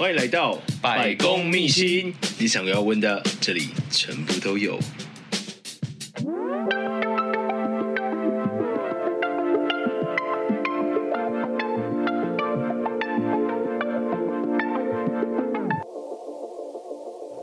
欢迎来到百公秘辛，你想要问的，这里全部都有。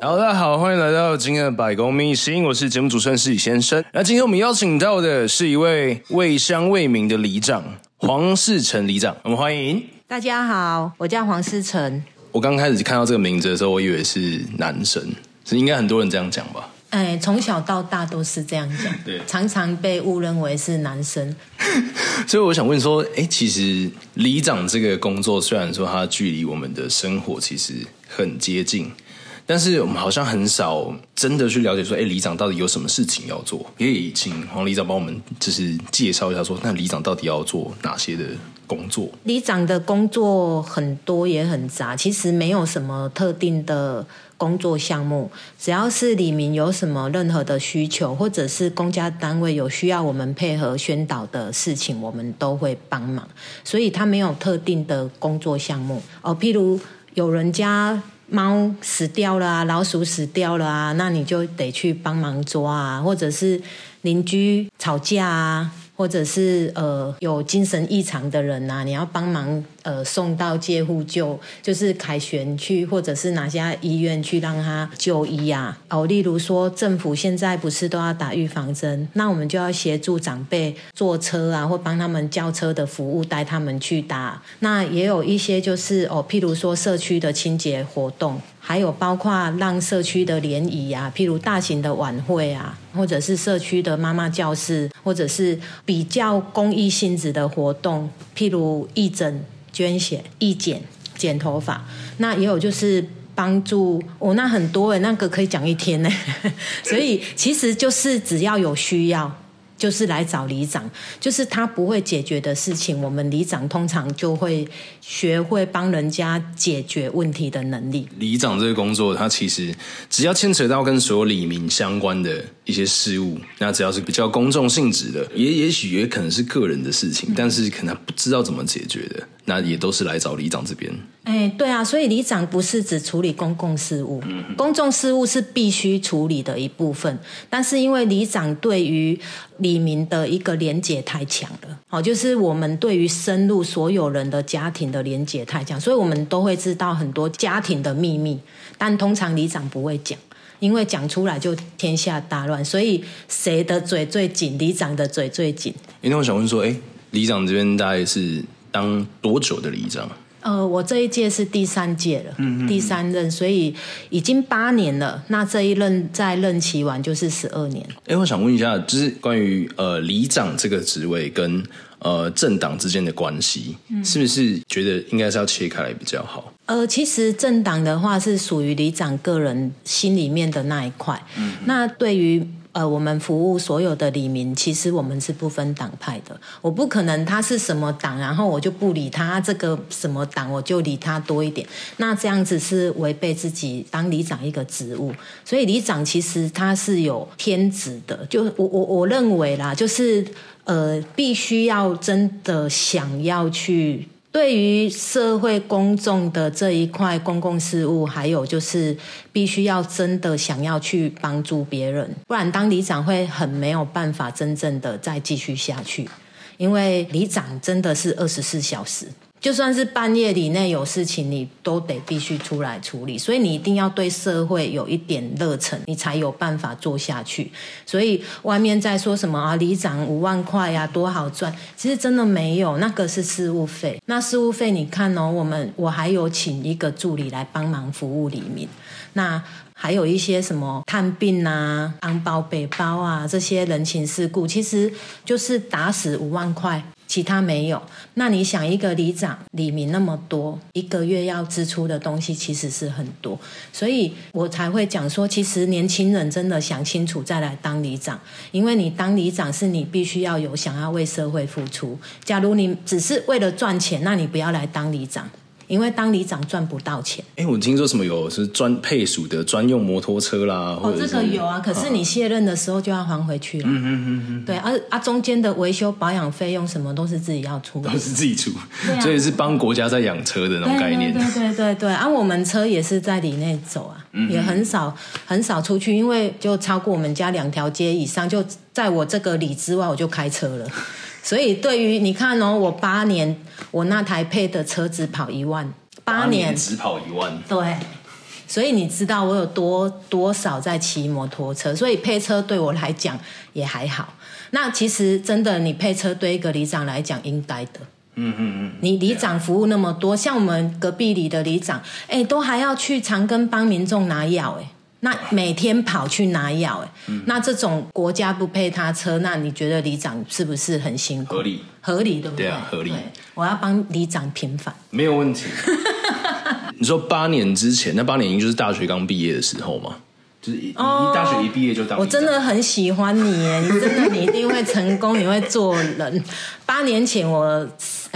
好，大家好，欢迎来到今天的百公秘辛，我是节目主持人失礼先生。那今天我们邀请到的是一位为乡为民的里长黄世成里长，我们欢迎。大家好，我叫黄世成。我刚开始看到这个名字的时候，我以为是男生，是应该很多人这样讲吧？哎，从小到大都是这样讲，对，常常被误认为是男生。所以我想问说，哎，其实里长这个工作，虽然说它距离我们的生活其实很接近，但是我们好像很少真的去了解说，哎，里长到底有什么事情要做？可以请黄里长帮我们就是介绍一下说，说那里长到底要做哪些的？工作，里长的工作很多也很杂，其实没有什么特定的工作项目，只要是里民有什么任何的需求，或者是公家单位有需要我们配合宣导的事情，我们都会帮忙。所以他没有特定的工作项目哦，譬如有人家猫死掉了，老鼠死掉了啊，那你就得去帮忙抓啊，或者是邻居吵架啊。或者是呃有精神异常的人呐、你要帮忙呃送到介护救，就是凯旋去，或者是哪家医院去让他就医啊？哦，例如说政府现在不是都要打预防针，那我们就要协助长辈坐车啊，或帮他们叫车的服务带他们去打。那也有一些就是哦，譬如说社区的清洁活动。还有包括让社区的联谊啊，譬如大型的晚会啊，或者是社区的妈妈教室，或者是比较公益性质的活动，譬如义诊、捐血、义剪、剪头发。那也有就是帮助哦，那很多诶，那个可以讲一天呢。所以其实就是只要有需要。就是来找里长，就是他不会解决的事情，我们里长通常就会学会帮人家解决问题的能力。里长这个工作，他其实只要牵扯到跟所有里民相关的一些事务，那只要是比较公众性质的，也也许也可能是个人的事情，但是可能不知道怎么解决的，那也都是来找里长这边。哎，对啊，所以里长不是只处理公共事务，公众事务是必须处理的一部分，但是因为里长对于里民的一个连结太强了，好，就是我们对于深入所有人的家庭的连结太强，所以我们都会知道很多家庭的秘密，但通常里长不会讲，因为讲出来就天下大乱，所以谁的嘴最紧，里长的嘴最紧。那我想问说，哎，里长这边大概是当多久的里长？呃，我这一届是第三届了，嗯嗯，第三任，所以已经八年了。那这一任再任期完就是十二年。哎，我想问一下，就是关于呃里长这个职位跟呃政党之间的关系，嗯，是不是觉得应该是要切开来比较好？呃，其实政党的话是属于里长个人心里面的那一块。嗯，那对于。呃，我们服务所有的里民，其实我们是不分党派的。我不可能他是什么党，然后我就不理他这个什么党，我就理他多一点。那这样子是违背自己当里长一个职务。所以里长其实他是有天职的，就我我我认为啦，就是呃，必须要真的想要去。对于社会公众的这一块公共事务，还有就是必须要真的想要去帮助别人，不然当里长会很没有办法真正的再继续下去，因为里长真的是二十四小时。就算是半夜里内有事情，你都得必须出来处理。所以你一定要对社会有一点热忱，你才有办法做下去。所以外面在说什么啊，里长五万块呀，多好赚，其实真的没有，那个是事务费。那事务费你看哦，我们我还有请一个助理来帮忙服务里民，那还有一些什么探病啊、安包背包啊这些人情世故，其实就是打死五万块。其他没有，那你想一个里长里民那么多，一个月要支出的东西其实是很多，所以我才会讲说，其实年轻人真的想清楚再来当里长，因为你当里长是你必须要有想要为社会付出。假如你只是为了赚钱，那你不要来当里长。因为当里长赚不到钱。哎，我听说什么有是专配属的专用摩托车啦，哦，这个有啊，可是你卸任的时候就要还回去了。嗯嗯嗯嗯。对，而啊，啊中间的维修保养费用什么都是自己要出，都是自己出，啊、所以是帮国家在养车的那种概念。对对对对对，而、啊、我们车也是在里内走啊，嗯、也很少很少出去，因为就超过我们家两条街以上，就在我这个里之外，我就开车了。所以，对于你看哦，我八年，我那台配的车子跑一万，八年只跑一万，对。所以你知道我有多多少在骑摩托车，所以配车对我来讲也还好。那其实真的，你配车对一个里长来讲应该的。嗯嗯嗯。你里长服务那么多，像我们隔壁里的里长，哎，都还要去长庚帮民众拿药，哎。那每天跑去拿药，哎、嗯，那这种国家不配他车，那你觉得里长是不是很辛苦？合理，合理对不对？对啊，合理。我要帮里长平反，没有问题。你说八年之前，那八年已经就是大学刚毕业的时候嘛？就是一、哦、大学一毕业就当。我真的很喜欢你耶，你真的你一定会成功，你会做人。八年前我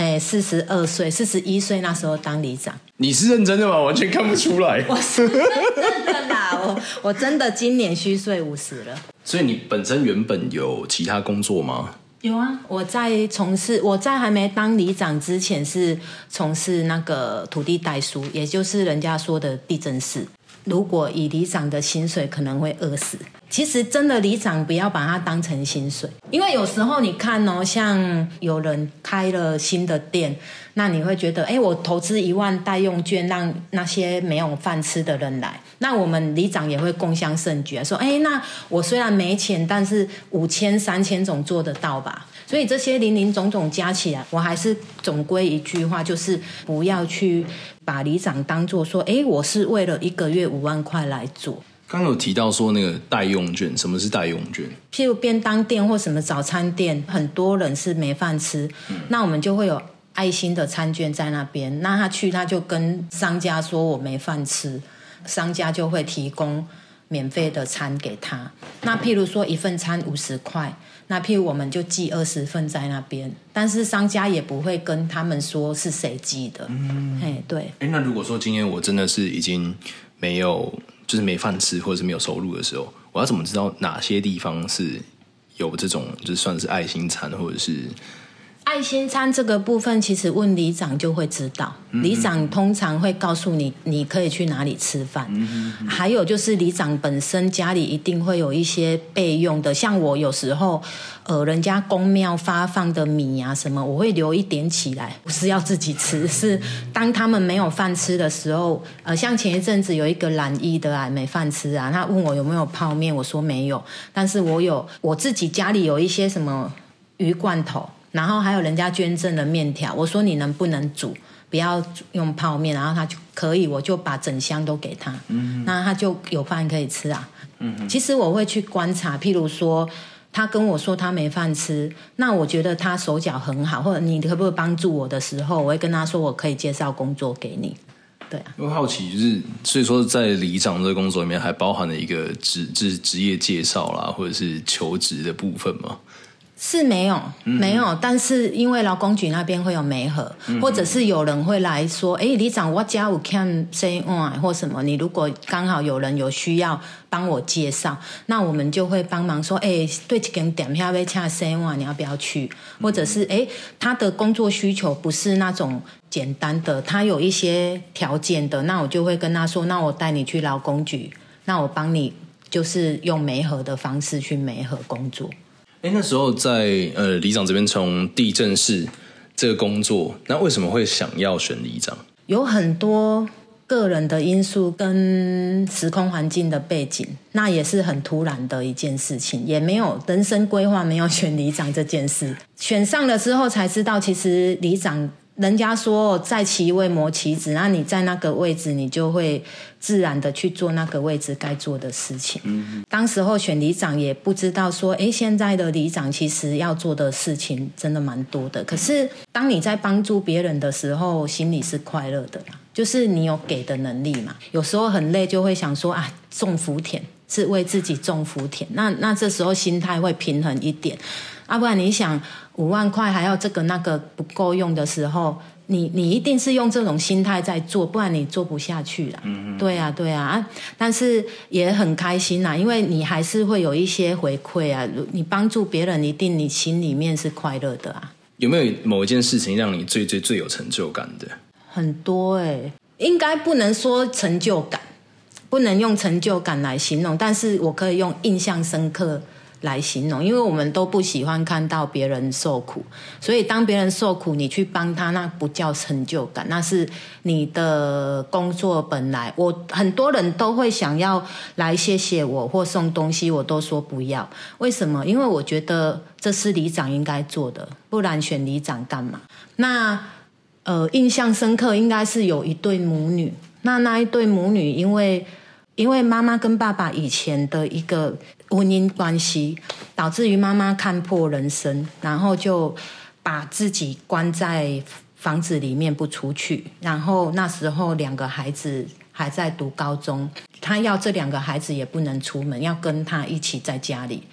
哎四十二岁，四十一岁那时候当里长。你是认真的吗？完全看不出来。我是认真的啦，我我真的今年虚岁五十了。所以你本身原本有其他工作吗？有啊，我在从事，我在还没当里长之前是从事那个土地代书，也就是人家说的地政士。如果以里长的薪水，可能会饿死。其实真的里长不要把它当成薪水，因为有时候你看哦，像有人开了新的店。那你会觉得，哎，我投资一万代用券，让那些没有饭吃的人来，那我们里长也会共襄盛举，说，哎，那我虽然没钱，但是五千、三千总做得到吧？所以这些林林总总加起来，我还是总归一句话，就是不要去把里长当做说，哎，我是为了一个月五万块来做。刚刚有提到说那个代用券，什么是代用券？譬如便当店或什么早餐店，很多人是没饭吃，嗯、那我们就会有。爱心的餐券在那边，那他去他就跟商家说，我没饭吃，商家就会提供免费的餐给他。那譬如说一份餐五十块，那譬如我们就寄二十份在那边，但是商家也不会跟他们说是谁寄的。嗯，哎，对。哎，那如果说今天我真的是已经没有，就是没饭吃或者是没有收入的时候，我要怎么知道哪些地方是有这种，就算是爱心餐或者是？爱心餐这个部分，其实问里长就会知道。里长通常会告诉你，你可以去哪里吃饭。还有就是里长本身家里一定会有一些备用的，像我有时候，呃，人家公庙发放的米啊什么，我会留一点起来，不是要自己吃，是当他们没有饭吃的时候。呃，像前一阵子有一个染疫的啊，没饭吃啊，他问我有没有泡面，我说没有，但是我有我自己家里有一些什么鱼罐头。然后还有人家捐赠的面条，我说你能不能煮，不要用泡面，然后他就可以，我就把整箱都给他，嗯，那他就有饭可以吃啊。嗯，其实我会去观察，譬如说他跟我说他没饭吃，那我觉得他手脚很好，或者你可不可以帮助我的时候，我会跟他说我可以介绍工作给你。对啊，因为好奇就是，所以说在里长这个工作里面还包含了一个职职职业介绍啦，或者是求职的部分嘛。是没有，没有，但是因为劳工局那边会有媒合，嗯、或者是有人会来说，哎，李长我家有看谁哇或什么，你如果刚好有人有需要帮我介绍，那我们就会帮忙说，哎，对这间店下要请谁哇，你要不要去？或者是哎，他的工作需求不是那种简单的，他有一些条件的，那我就会跟他说，那我带你去劳工局，那我帮你就是用媒合的方式去媒合工作。哎，那时候在呃里长这边从地震室这个工作，那为什么会想要选里长？有很多个人的因素跟时空环境的背景，那也是很突然的一件事情，也没有人生规划，没有选里长这件事。选上了之后才知道，其实里长。人家说在其位谋其职，那你在那个位置，你就会自然的去做那个位置该做的事情。嗯，当时候选里长也不知道说，哎，现在的里长其实要做的事情真的蛮多的。可是当你在帮助别人的时候，心里是快乐的，就是你有给的能力嘛。有时候很累，就会想说啊，种福田是为自己种福田，那那这时候心态会平衡一点。啊，不然你想五万块还要这个那个不够用的时候，你你一定是用这种心态在做，不然你做不下去了。嗯嗯，对啊对啊，但是也很开心呐，因为你还是会有一些回馈啊。你帮助别人，一定你心里面是快乐的啊。有没有某一件事情让你最最最有成就感的？很多哎、欸，应该不能说成就感，不能用成就感来形容，但是我可以用印象深刻。来形容，因为我们都不喜欢看到别人受苦，所以当别人受苦，你去帮他，那不叫成就感，那是你的工作本来。我很多人都会想要来谢谢我或送东西，我都说不要。为什么？因为我觉得这是里长应该做的，不然选里长干嘛？那呃，印象深刻应该是有一对母女，那那一对母女因为。因为妈妈跟爸爸以前的一个婚姻关系，导致于妈妈看破人生，然后就把自己关在房子里面不出去。然后那时候两个孩子还在读高中，他要这两个孩子也不能出门，要跟他一起在家里。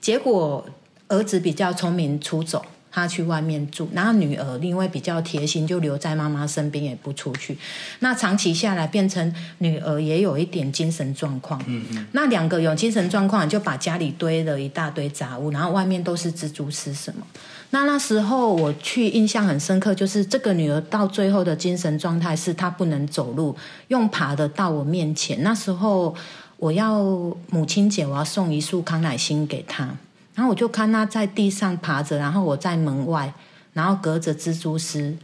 结果儿子比较聪明，出走。他去外面住，然后女儿因为比较贴心，就留在妈妈身边，也不出去。那长期下来，变成女儿也有一点精神状况。嗯嗯。那两个有精神状况，就把家里堆了一大堆杂物，然后外面都是蜘蛛丝什么。那那时候我去，印象很深刻，就是这个女儿到最后的精神状态是她不能走路，用爬的到我面前。那时候我要母亲节，我要送一束康乃馨给她。然后我就看他在地上爬着，然后我在门外，然后隔着蜘蛛丝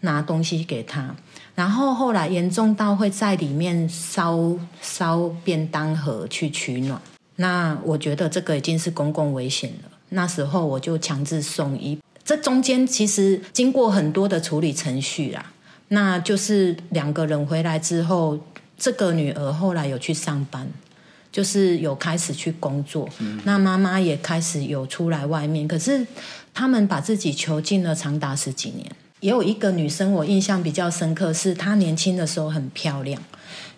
拿东西给他。然后后来严重到会在里面烧烧便当盒去取暖。那我觉得这个已经是公共危险了。那时候我就强制送医。这中间其实经过很多的处理程序啦。那就是两个人回来之后，这个女儿后来有去上班。就是有开始去工作，那妈妈也开始有出来外面，可是他们把自己囚禁了长达十几年。也有一个女生，我印象比较深刻，是她年轻的时候很漂亮，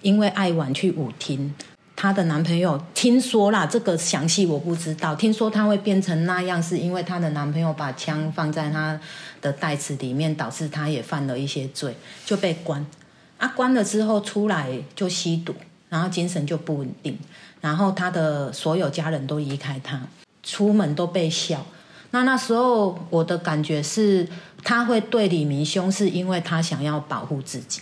因为爱玩去舞厅，她的男朋友听说啦，这个详细我不知道，听说她会变成那样，是因为她的男朋友把枪放在她的袋子里面，导致她也犯了一些罪，就被关。啊，关了之后出来就吸毒，然后精神就不稳定。然后他的所有家人都离开他，出门都被笑。那那时候我的感觉是，他会对李明凶，是因为他想要保护自己。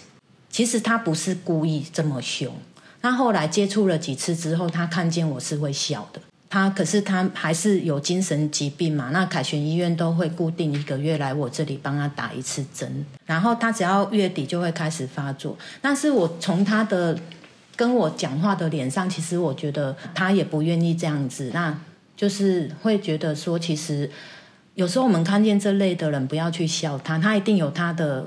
其实他不是故意这么凶。那后来接触了几次之后，他看见我是会笑的。他可是他还是有精神疾病嘛？那凯旋医院都会固定一个月来我这里帮他打一次针。然后他只要月底就会开始发作。但是我从他的。跟我讲话的脸上，其实我觉得他也不愿意这样子，那就是会觉得说，其实有时候我们看见这类的人，不要去笑他，他一定有他的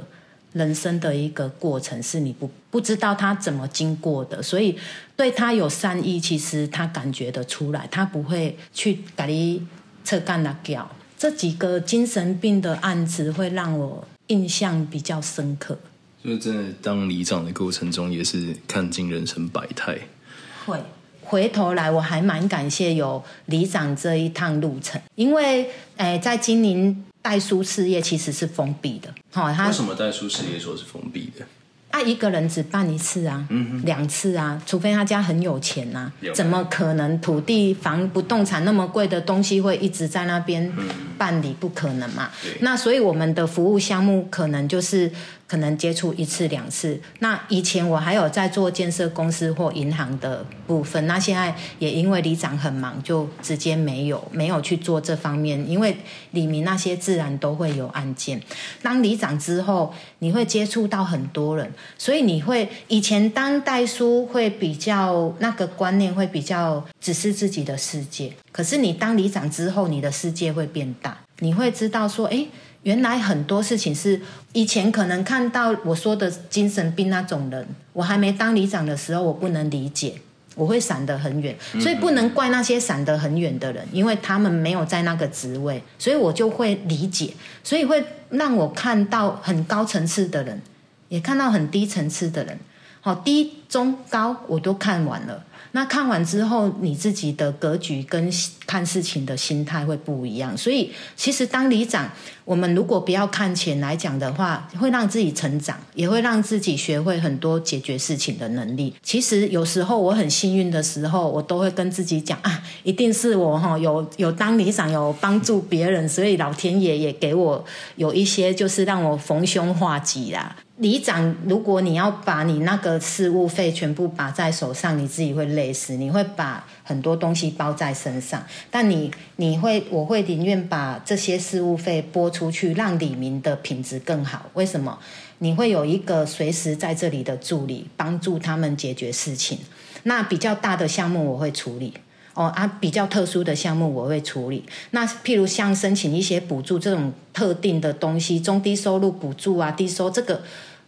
人生的一个过程，是你不不知道他怎么经过的，所以对他有善意，其实他感觉得出来，他不会去给你扯干那叫。这几个精神病的案子会让我印象比较深刻。就真的当里长的过程中，也是看尽人生百态。会回头来，我还蛮感谢有里长这一趟路程，因为诶，在金陵代书事业其实是封闭的。好，他为什么代书事业说是封闭的？他一个人只办一次啊，嗯，两次啊，除非他家很有钱呐、啊，怎么可能土地房不动产那么贵的东西会一直在那边办理？不可能嘛。那所以我们的服务项目可能就是。可能接触一次两次。那以前我还有在做建设公司或银行的部分，那现在也因为里长很忙，就直接没有没有去做这方面。因为里民那些自然都会有案件。当里长之后，你会接触到很多人，所以你会以前当代书会比较那个观念会比较只是自己的世界。可是你当里长之后，你的世界会变大，你会知道说，哎。原来很多事情是以前可能看到我说的精神病那种人，我还没当里长的时候，我不能理解，我会闪得很远，所以不能怪那些闪得很远的人，因为他们没有在那个职位，所以我就会理解，所以会让我看到很高层次的人，也看到很低层次的人。好，低、中、高我都看完了。那看完之后，你自己的格局跟看事情的心态会不一样。所以，其实当里长，我们如果不要看钱来讲的话，会让自己成长，也会让自己学会很多解决事情的能力。其实有时候我很幸运的时候，我都会跟自己讲啊，一定是我哈有有当里长有帮助别人，所以老天爷也给我有一些就是让我逢凶化吉啦。里长，如果你要把你那个事务费全部把在手上，你自己会累死。你会把很多东西包在身上，但你你会，我会宁愿把这些事务费拨出去，让里民的品质更好。为什么？你会有一个随时在这里的助理，帮助他们解决事情。那比较大的项目我会处理，哦啊，比较特殊的项目我会处理。那譬如像申请一些补助这种特定的东西，中低收入补助啊，低收这个。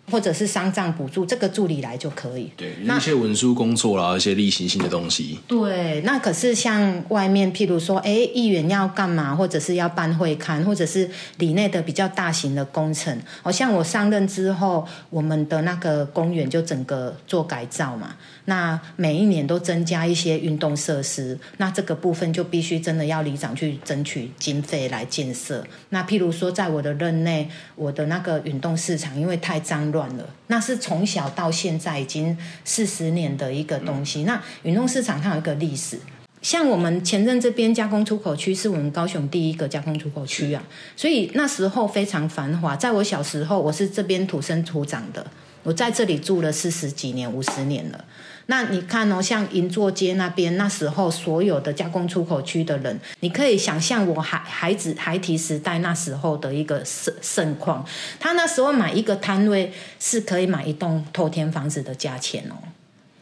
或者是丧葬补助，这个助理来就可以。对，那一些文书工作啦，一些例行性的东西。对，那可是像外面，譬如说，哎，议员要干嘛，或者是要办会刊，或者是里内的比较大型的工程。好像我上任之后，我们的那个公园就整个做改造嘛。那每一年都增加一些运动设施，那这个部分就必须真的要里长去争取经费来建设。那譬如说，在我的任内，我的那个运动市场因为太脏乱了，那是从小到现在已经四十年的一个东西。那运动市场它有一个历史，像我们前任这边加工出口区是我们高雄第一个加工出口区啊，所以那时候非常繁华。在我小时候，我是这边土生土长的，我在这里住了四十几年、五十年了。那你看哦，像银座街那边，那时候所有的加工出口区的人，你可以想象我孩孩子孩提时代那时候的一个盛盛况。他那时候买一个摊位是可以买一栋透天房子的价钱哦。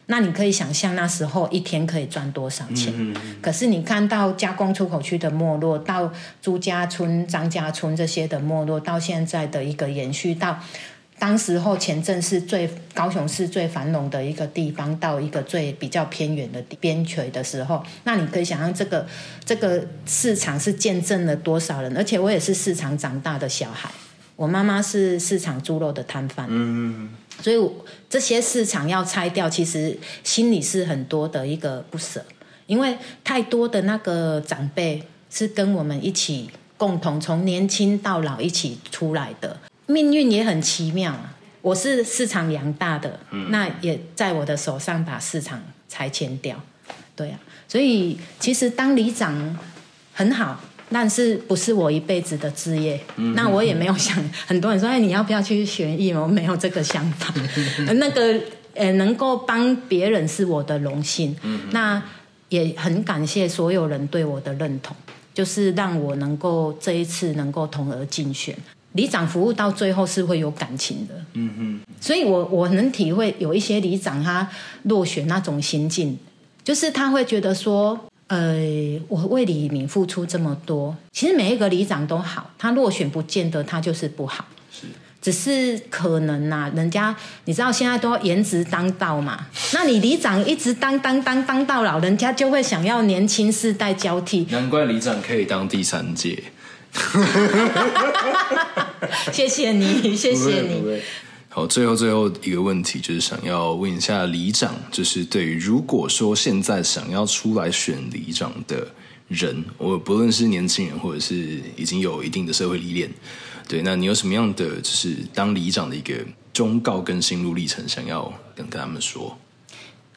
那你可以想象那时候一天可以赚多少钱？可是你看到加工出口区的没落，到朱家村、张家村这些的没落，到现在的一个延续到。当时候前镇是最高雄市最繁荣的一个地方，到一个最比较偏远的边陲的时候，那你可以想象这个这个市场是见证了多少人，而且我也是市场长大的小孩，我妈妈是市场猪肉的摊贩，嗯，所以这些市场要拆掉，其实心里是很多的一个不舍，因为太多的那个长辈是跟我们一起共同从年轻到老一起出来的。命运也很奇妙啊！我是市场养大的，嗯，那也在我的手上把市场拆迁掉，对啊，所以其实当里长很好，但是不是我一辈子的志业。嗯，那我也没有想，很多人说，哎，你要不要去学艺？我没有这个想法。那个呃，能够帮别人是我的荣幸。嗯，那也很感谢所有人对我的认同，就是让我能够这一次能够同额竞选。里长服务到最后是会有感情的，嗯嗯，所以我我能体会有一些里长他落选那种心境，就是他会觉得说，呃，我为里民付出这么多，其实每一个里长都好，他落选不见得他就是不好，是，只是可能呐、啊，人家你知道现在都要颜值当道嘛，那你里长一直当当当当到老，人家就会想要年轻世代交替，难怪里长可以当第三届。谢谢你，谢谢你。好，最后最后一个问题，就是想要问一下里长，就是对于如果说现在想要出来选里长的人，我不论是年轻人，或者是已经有一定的社会历练，对，那你有什么样的就是当里长的一个忠告跟心路历程，想要跟他们说？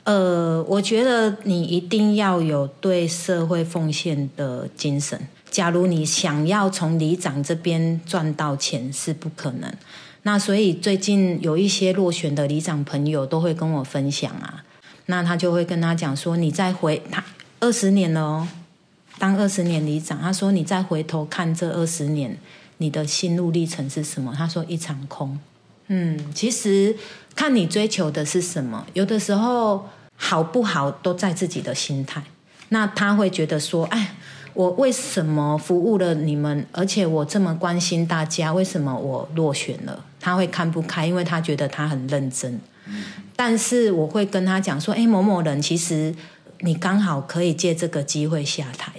呃，我觉得你一定要有对社会奉献的精神。假如你想要从里长这边赚到钱是不可能，那所以最近有一些落选的里长朋友都会跟我分享啊，那他就会跟他讲说，你再回他二十年了哦，当二十年里长，他说你再回头看这二十年，你的心路历程是什么？他说一场空。嗯，其实看你追求的是什么，有的时候好不好都在自己的心态。那他会觉得说，哎。我为什么服务了你们，而且我这么关心大家，为什么我落选了？他会看不开，因为他觉得他很认真。但是我会跟他讲说：“哎，某某人，其实你刚好可以借这个机会下台。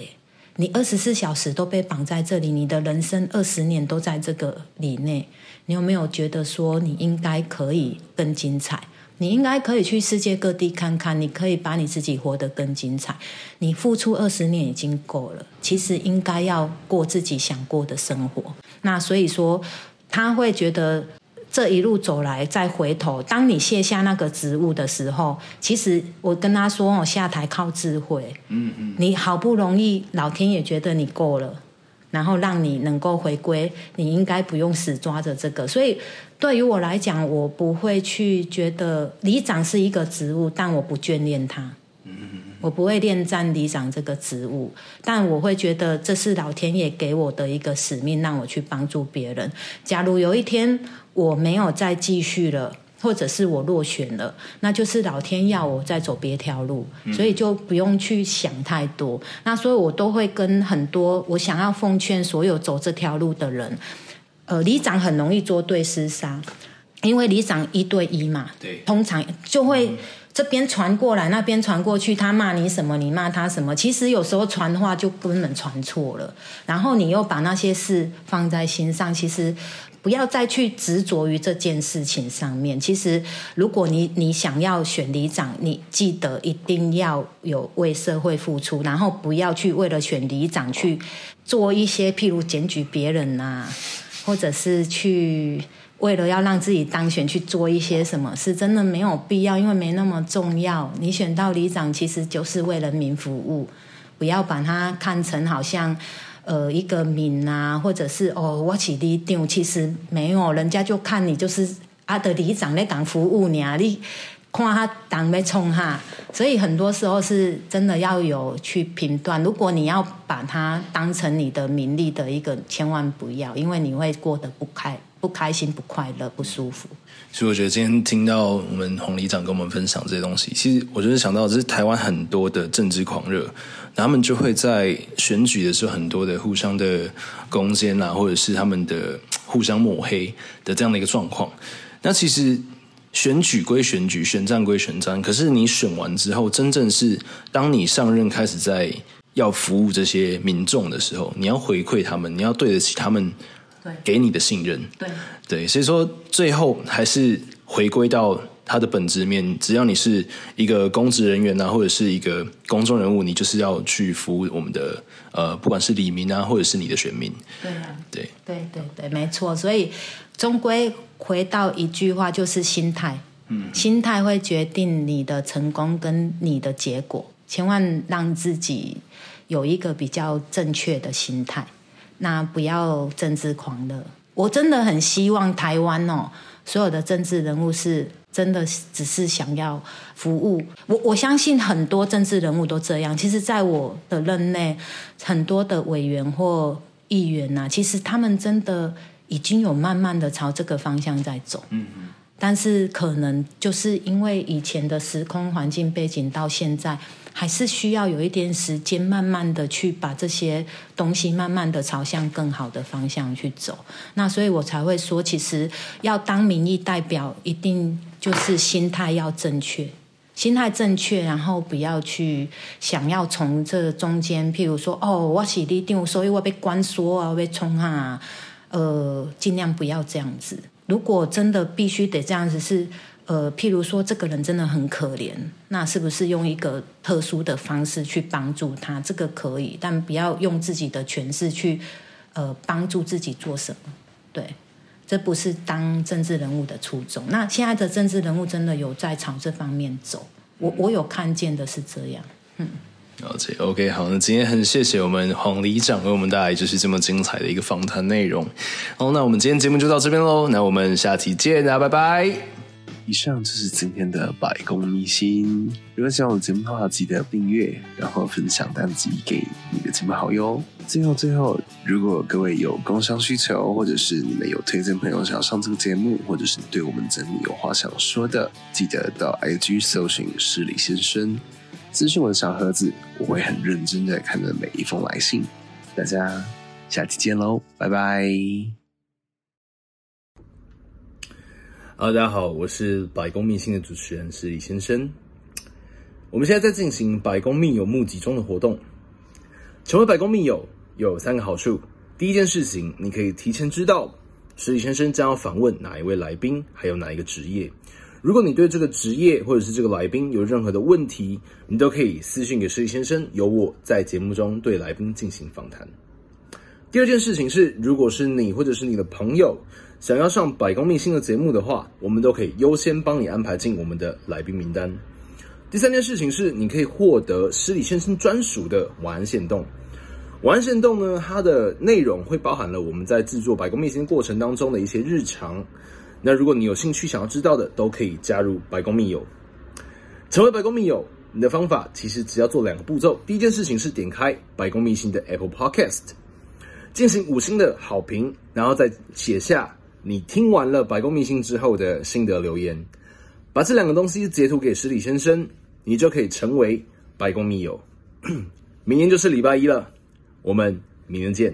你二十四小时都被绑在这里，你的人生二十年都在这个里内，你有没有觉得说你应该可以更精彩？你应该可以去世界各地看看，你可以把你自己活得更精彩。你付出二十年已经够了，其实应该要过自己想过的生活。那所以说，他会觉得这一路走来，再回头，当你卸下那个职务的时候，其实我跟他说，我下台靠智慧。嗯嗯，你好不容易，老天也觉得你够了。然后让你能够回归，你应该不用死抓着这个。所以对于我来讲，我不会去觉得里长是一个职务，但我不眷恋他。我不会恋战里长这个职务，但我会觉得这是老天爷给我的一个使命，让我去帮助别人。假如有一天我没有再继续了。或者是我落选了，那就是老天要我再走别条路，所以就不用去想太多。那所以我都会跟很多我想要奉劝所有走这条路的人，呃，里长很容易作对厮杀，因为里长一对一嘛，对，通常就会这边传过来，那边传过去，他骂你什么，你骂他什么，其实有时候传话就根本传错了，然后你又把那些事放在心上，其实。不要再去执着于这件事情上面。其实，如果你你想要选里长，你记得一定要有为社会付出，然后不要去为了选里长去做一些，譬如检举别人呐、啊，或者是去为了要让自己当选去做一些什么事，真的没有必要，因为没那么重要。你选到里长，其实就是为人民服务，不要把它看成好像。呃，一个名啊，或者是哦，我起里长，其实没有，人家就看你就是阿的里长在讲服务你啊，你看他党被冲哈，所以很多时候是真的要有去评断。如果你要把它当成你的名利的一个，千万不要，因为你会过得不开。不开心、不快乐、不舒服。所以我觉得今天听到我们洪里长跟我们分享这些东西，其实我就是想到，这是台湾很多的政治狂热，他们就会在选举的时候很多的互相的攻坚啊，或者是他们的互相抹黑的这样的一个状况。那其实选举归选举，选战归选战，可是你选完之后，真正是当你上任开始在要服务这些民众的时候，你要回馈他们，你要对得起他们。给你的信任，对对，所以说最后还是回归到他的本质面。只要你是一个公职人员啊，或者是一个公众人物，你就是要去服务我们的呃，不管是李明啊，或者是你的选民。对啊，对对对对，没错。所以终归回到一句话，就是心态。嗯，心态会决定你的成功跟你的结果。千万让自己有一个比较正确的心态。那不要政治狂热，我真的很希望台湾哦，所有的政治人物是真的只是想要服务我。我相信很多政治人物都这样。其实，在我的任内，很多的委员或议员呐、啊，其实他们真的已经有慢慢的朝这个方向在走。嗯嗯。但是可能就是因为以前的时空环境背景到现在。还是需要有一点时间，慢慢的去把这些东西慢慢的朝向更好的方向去走。那所以我才会说，其实要当民意代表，一定就是心态要正确，心态正确，然后不要去想要从这中间，譬如说，哦，我是里长，所以我被关说啊，被冲啊，呃，尽量不要这样子。如果真的必须得这样子是。呃，譬如说，这个人真的很可怜，那是不是用一个特殊的方式去帮助他？这个可以，但不要用自己的权势去呃帮助自己做什么。对，这不是当政治人物的初衷。那现在的政治人物真的有在朝这方面走，我我有看见的是这样。嗯，了解。OK，好，那今天很谢谢我们洪里长为我们带来就是这么精彩的一个访谈内容。好，那我们今天节目就到这边喽，那我们下期见啊，拜拜。以上就是今天的百工秘辛。如果喜欢我的节目的话，记得订阅，然后分享单集给你的亲朋好友。最后，最后，如果各位有工商需求，或者是你们有推荐朋友想要上这个节目，或者是对我们节目有话想说的，记得到 IG 搜寻失礼先生，私讯我的小盒子，我会很认真的看着每一封来信。大家下期见喽，拜拜。哈喽，大家好，我是百工秘辛的主持人失礼先生。我们现在在进行百工秘友募集中的活动，成为百工秘友有三个好处。第一件事情，你可以提前知道失礼先生将要访问哪一位来宾，还有哪一个职业。如果你对这个职业或者是这个来宾有任何的问题，你都可以私信给失礼先生，由我在节目中对来宾进行访谈。第二件事情是，如果是你或者是你的朋友想要上百工秘辛的节目的话，我们都可以优先帮你安排进我们的来宾名单。第三件事情是，你可以获得失礼先生专属的晚安限动。晚安限动呢，它的内容会包含了我们在制作百工秘辛过程当中的一些日常。那如果你有兴趣想要知道的，都可以加入白宫密友，成为白宫密友。你的方法其实只要做两个步骤。第一件事情是点开白宫密信的 Apple Podcast，进行五星的好评，然后再写下你听完了白宫密信之后的心得留言，把这两个东西截图给失礼先生，你就可以成为白宫密友。明天就是礼拜一了，我们明天见。